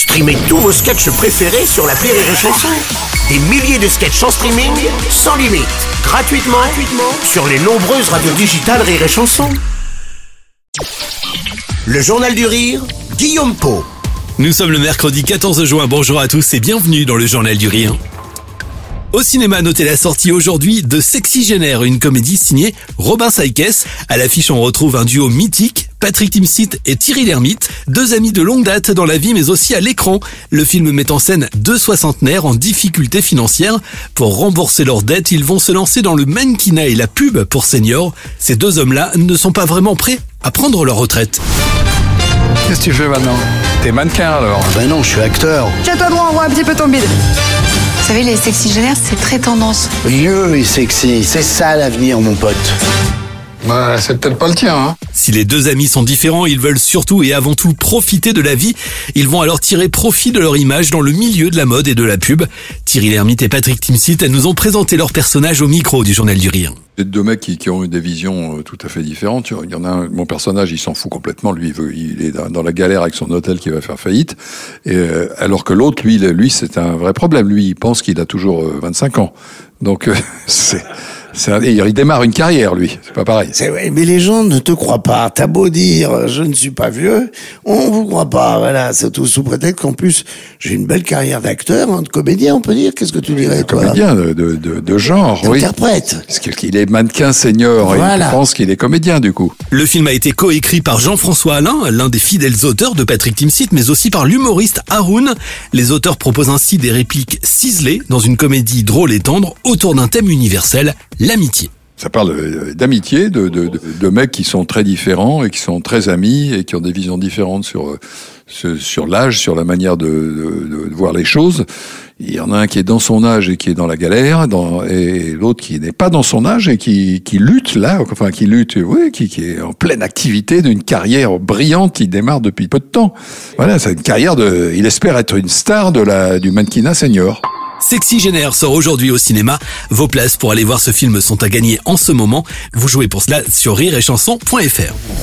Streamez tous vos sketchs préférés sur la Rire et Chanson. Des milliers de sketchs en streaming, sans limite, gratuitement, gratuitement sur les nombreuses radios digitales Rire et Chanson. Le Journal du Rire, Guillaume Po. Nous sommes le mercredi 14 juin. Bonjour à tous et bienvenue dans le Journal du Rire. Au cinéma, notez la sortie aujourd'hui de Sexy Génère, une comédie signée Robin Saikes. À l'affiche, on retrouve un duo mythique, Patrick Timsit et Thierry Lhermitte, deux amis de longue date dans la vie mais aussi à l'écran. Le film met en scène deux soixantenaires en difficulté financière. Pour rembourser leurs dettes, ils vont se lancer dans le mannequinat et la pub pour seniors. Ces deux hommes-là ne sont pas vraiment prêts à prendre leur retraite. Qu'est-ce que tu fais maintenant? T'es mannequin alors? Ben non, je suis acteur. Tiens-toi droit, on voit un petit peu ton bide. Vous savez, les sexy génères, c'est très tendance. Vieux et sexy, c'est ça l'avenir, mon pote. Ouais, c'est peut-être pas le tien, hein Si les deux amis sont différents, ils veulent surtout et avant tout profiter de la vie. Ils vont alors tirer profit de leur image dans le milieu de la mode et de la pub. Thierry Lhermitte et Patrick Timsit nous ont présenté leurs personnages au micro du Journal du Rire. C'est deux mecs qui, qui ont eu des visions euh, tout à fait différentes. Il y en a un, mon personnage, il s'en fout complètement. Lui, il, veut, il est dans, la galère avec son hôtel qui va faire faillite. Et, euh, alors que l'autre, lui, lui, c'est un vrai problème. Lui, il pense qu'il a toujours euh, 25 ans. Donc, euh, c'est un- et il démarre une carrière, lui. C'est pas pareil. C'est vrai, mais les gens ne te croient pas. T'as beau dire, je ne suis pas vieux, on vous croit pas. Voilà, c'est tout sous prétexte qu'en plus, j'ai une belle carrière d'acteur, hein, de comédien, on peut dire. Qu'est-ce que tu dirais, toi Comédien de, de, de, de genre, oui. D'interprète. Parce qu'il est mannequin senior. et Voilà. Il pense qu'il est comédien, du coup. Le film a été coécrit par Jean-François Alain, l'un des fidèles auteurs de Patrick Timsit, mais aussi par l'humoriste Haroun. Les auteurs proposent ainsi des répliques ciselées dans une comédie drôle et tendre autour d'un thème universel, l'amitié. Ça parle euh, d'amitié, de, de, de, de mecs qui sont très différents et qui sont très amis et qui ont des visions différentes sur, euh, sur, l'âge, sur la manière de voir les choses. Il y en a un qui est dans son âge et qui est dans la galère, dans, et l'autre qui n'est pas dans son âge et qui, qui lutte là, enfin qui lutte, oui, qui, qui est en pleine activité d'une carrière brillante. Il démarre depuis peu de temps. Voilà, c'est une carrière de. Il espère être une star de la du mannequinat senior. Sexy Génère sort aujourd'hui au cinéma. Vos places pour aller voir ce film sont à gagner en ce moment. Vous jouez pour cela sur rireetchanson.fr.